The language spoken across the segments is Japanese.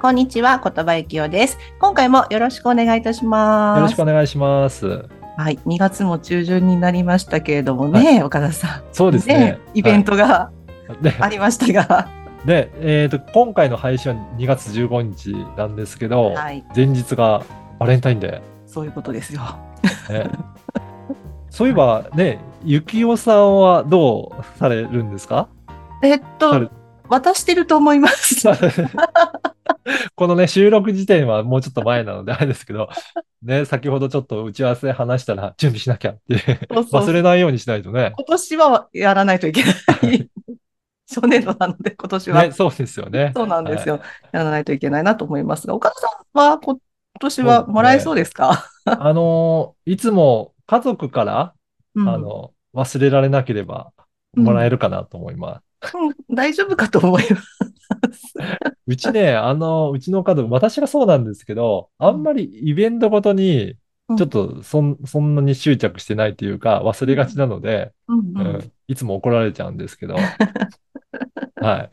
こんにちは、言葉ゆきよです。今回もよろしくお願いいたします。よろしくお願いします。はい、2月も中旬になりましたけれどもね、岡田さん。そうですね。イベントがはいでありましたが、で、えっ、と、今回の配信は2月15日なんですけど、はい、前日がバレンタインデそういうことですよ。ー。ね、そういえば ね、ゆきおさんはどうされるんですか？えっと、渡してると思います。このね、収録時点はもうちょっと前なのであれですけど、ね、先ほどちょっと打ち合わせ話したら準備しなきゃって、忘れないようにしないとね。今年はやらないといけない。初年度なので、今年は。ね、そうですよね。そうなんですよ、はいやらないといけないなと思いますが、岡田さんはこ今年はもらえそうですか？あのーいつも家族から、うんあの、忘れられなければもらえるかなと思います。うん 大丈夫かと思います。うちね、あの、うちの家族、私がそうなんですけど、あんまりイベントごとに、ちょっとそん、そんなに執着してないというか、忘れがちなので、うんううんんいつも怒られちゃうんですけど、はい。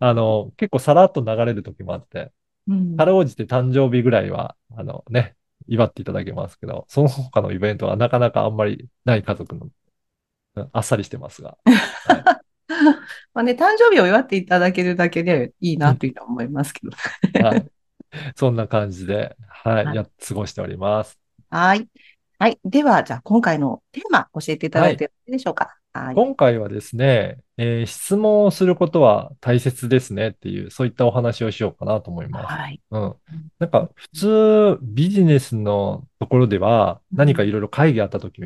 あの、結構さらっと流れる時もあって、うんかろうじて誕生日ぐらいは、あのね、祝っていただけますけど、その他のイベントはなかなかあんまりない家族の、うんあっさりしてますが。まあね、誕生日を祝っていただけるだけでいいなというのは思いますけど。はい。そんな感じで、はい、はいや、過ごしております。はい。はい。では、じゃあ今回のテーマ教えていただいてよろしいでしょうか？はい。今回はですね、えー質問をすることは大切ですねっていう、そういったお話をしようかなと思います。はい。うん。なんか、普通、ビジネスのところでは、うん何かいろいろ会議あったとき、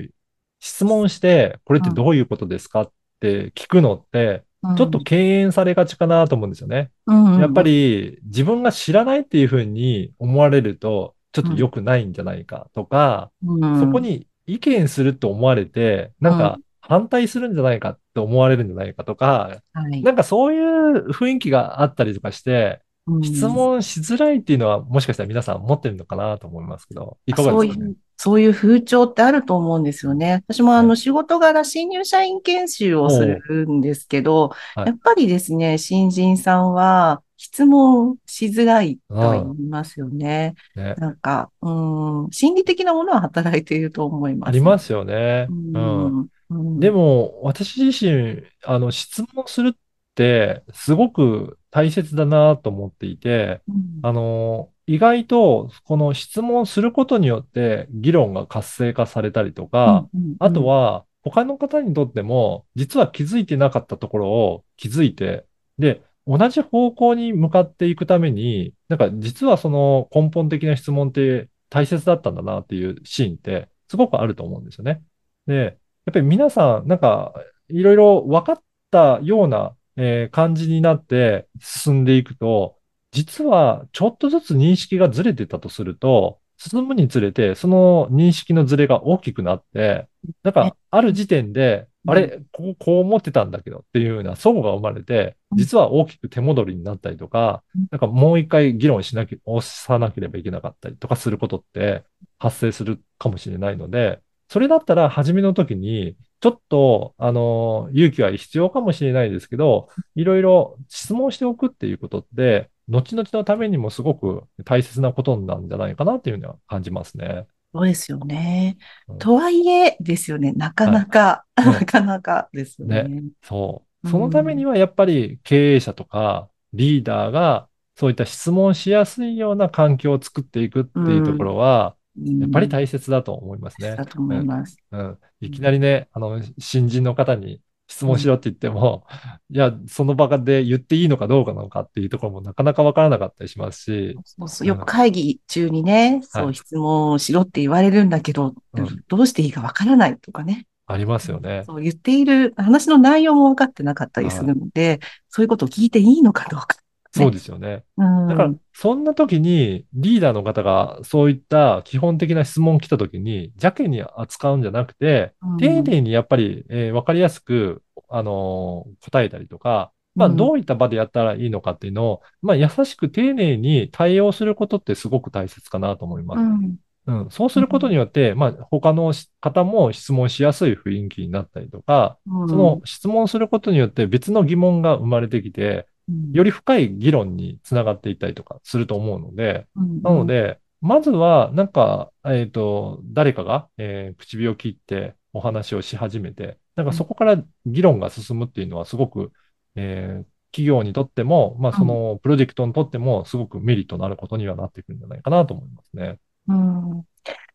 質問して、これってどういうことですかって聞くのって、ちょっと敬遠されがちかなと思うんですよね。うん、やっぱり自分が知らないっていうふうに思われると、ちょっと良くないんじゃないかとか、うん、そこに意見すると思われて、なんか反対するんじゃないかって思われるんじゃないかとか、はい、なんかそういう雰囲気があったりとかして、うん質問しづらいっていうのはもしかしたら皆さん持ってるのかなと思いますけど、いかがですかね？そういう、風潮ってあると思うんですよね。私もあはの仕事柄新入社員研修をするんですけど、はいやっぱりですね、新人さんは質問しづらいとは言いますよね。ねなんか、うん、心理的なものは働いていると思います。ありますよね。ううん。ん。うんで、も、私自身、あの、質問するって、すごく大切だなと思っていて、うんあの、意外と、この質問することによって、議論が活性化されたりとか、うんうんあとは、他の方にとっても、実は気づいてなかったところを気づいて、で、同じ方向に向かっていくために、なんか実はその根本的な質問って大切だったんだなっていうシーンってすごくあると思うんですよね。で、やっぱり皆さん、なんか、いろいろ分かったような、えー感じになって進んでいくと、実はちょっとずつ認識がずれてたとすると、進むにつれて、その認識のずれが大きくなって、なんか、ある時点で、うん。あれ、こう、こう思ってたんだけどっていうような齟齬が生まれて、うん。実は大きく手戻りになったりとかうん、なんかもう一回議論しなきゃ、押さなければいけなかったりとかすることって発生するかもしれないので、それだったら初めの時に、ちょっと、あの、勇気は必要かもしれないですけど、いろいろ質問しておくっていうことって、後々のためにもすごく大切なことなんじゃないかなっていうのは感じますね。そうですよねうん。とはいえですよね、なかなか、い なかなかですよね。そう。そのためにはやっぱり経営者とかリーダーがそういった質問しやすいような環境を作っていくっていうところは、やっぱり大切だと思いますねだ。と思います。うん。いきなりね、あの、新人の方に質問しろって言っても、いや、その場で言っていいのかどうかなのかっていうところもなかなかわからなかったりしますし、そうそうよく会議中にね、そうはい質問をしろって言われるんだけど、うんどうしていいかわからないとかね。ありますよね。そう言っている話の内容も分かってなかったりするので、そういうことを聞いていいのかどうか。そうですよね。うん。だから、そんな時にリーダーの方がそういった基本的な質問来た時に邪気に扱うんじゃなくて、うん丁寧にやっぱり、えーわかりやすく、あのー答えたりとか、まあ、うんどういった場でやったらいいのかっていうのを、まあ、優しく丁寧に対応することってすごく大切かなと思います。うん。うん、そうすることによって、まあ、他の方も質問しやすい雰囲気になったりとか、うんその質問することによって別の疑問が生まれてきて、より深い議論につながっていったりとかすると思うので、うん。なの、で、まずは、なんか、えっと、誰かが、えー唇を切ってお話をし始めて、なんかそこから議論が進むっていうのはすごく、えー企業にとっても、まあ、そのプロジェクトにとってもすごくメリットのあることにはなってくるんじゃないかなと思いますね。うん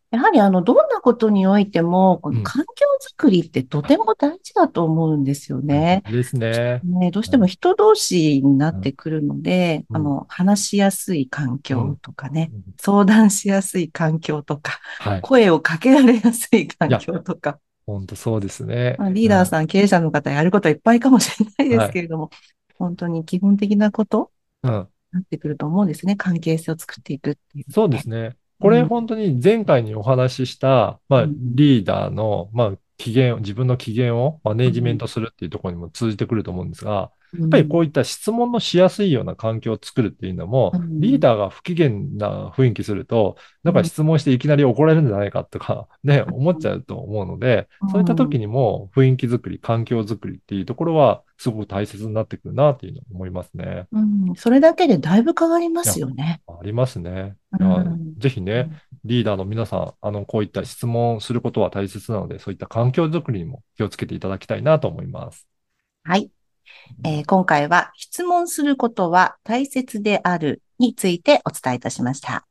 やはりあの、どんなことにおいても、こうんの環境づくりってとても大事だと思うんですよね。ですね。ね、どうしても人同士になってくるので、うんあの、話しやすい環境とかね、うん相談しやすい環境とか、はい。声をかけられやすい環境とか、本当そうですね。まあ、リーダーさん、経営者の方やることはいっぱいかもしれないですけれども、本当に基本的なことうん。なってくると思うんですね。関係性を作っていくっていう。そうですね。これ本当に前回にお話しした、まあ、うん。リーダーの、まあ、機嫌、自分の機嫌をマネジメントするっていうところにも通じてくると思うんですが、ややっぱりこういった質問のしやすいような環境を作るっていうのも、うん。リーダーが不機嫌な雰囲気すると、なんか質問していきなり怒られるんじゃないかとか、ね、思っちゃうと思うのでうん、そういった時にも雰囲気作り、環境作りっていうところは、すごく大切になってくるなっていうのを思いますね。うん、それだけでだいぶ変わりますよね。ありますね。うん。ぜひね、リーダーの皆さん、あの、こういった質問することは大切なので、そういった環境づくりにも気をつけていただきたいなと思います。はい。えー今回は質問することは大切であるについてお伝えいたしました。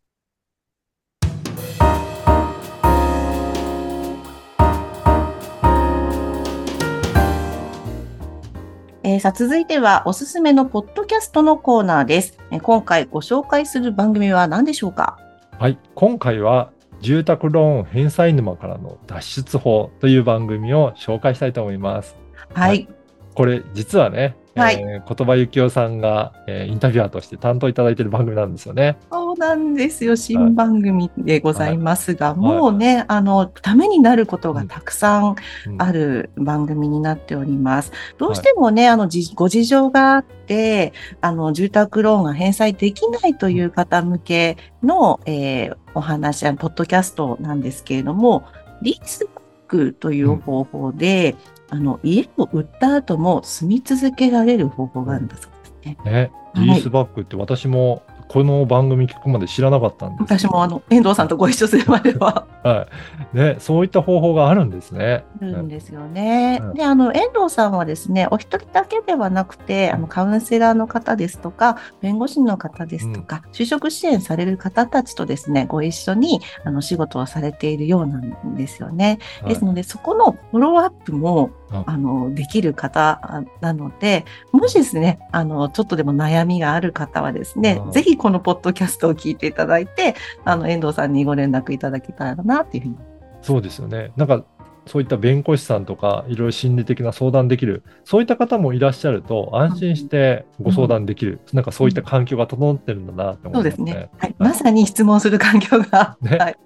えーさあ続いてはおすすめのポッドキャストのコーナーです。えー今回ご紹介する番組は何でしょうか？はい。今回は、住宅ローン返済沼からの脱出法という番組を紹介したいと思います。はい。これ、実はね、はいえー言葉幸雄さんが、えーインタビュアーとして担当いただいている番組なんですよね。そうなんですよ。新番組でございますが、い。もうね、あの、ためになることがたくさんうん。ある番組になっております。どうしてもね、あの、じご事情があって、あの、住宅ローンが返済できないという方向けの、えーお話、あのポッドキャストなんですけれども、リースバックという方法で、あの、家を売った後も住み続けられる方法があるんだそうですね。ね、はい。リースバックって私もこの番組聞くまで知らなかったんです。私もあの、遠藤さんとご一緒するまでは、はい。ね、そういった方法があるんですね。あるんですよね。うんで、あの、遠藤さんはですね、お一人だけではなくて、あの、カウンセラーの方ですとか、弁護士の方ですとか、就職支援される方たちとですね、ご一緒に、あの、仕事をされているようなんですよね。はいですので、そこのフォローアップも、うんあの、できる方あなので、もしですね、あの、ちょっとでも悩みがある方はですねう、んぜひこのポッドキャストを聞いていただいて、あの、遠藤さんにご連絡いただけたらな、っていうふうにそうですよね。なんか、そういった弁護士さんとか、いろいろ心理的な相談できる、そういった方もいらっしゃると、安心してご相談できる、なんかそういった環境が整ってるんだなって思そいうまね。ですすね。はい。まさに質問する環境が、ね、はい。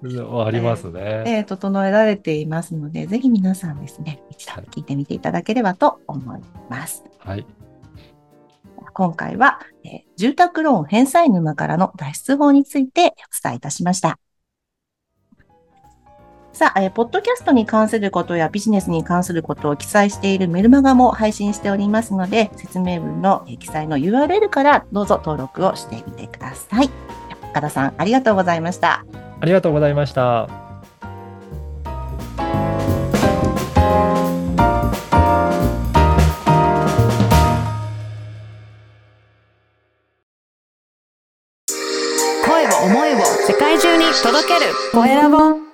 ありますね。えー整えられていますので、ぜひ皆さんですね、一度聞いてみていただければと思います。はい。今回は、えー住宅ローン返済沼からの脱出法についてお伝えいたしました。さあ、えーポッドキャストに関することやビジネスに関することを記載しているメルマガも配信しておりますので、説明文のえー記載の URL からどうぞ登録をしてみてください。岡田さん、ありがとうございました。ありがとうございました。声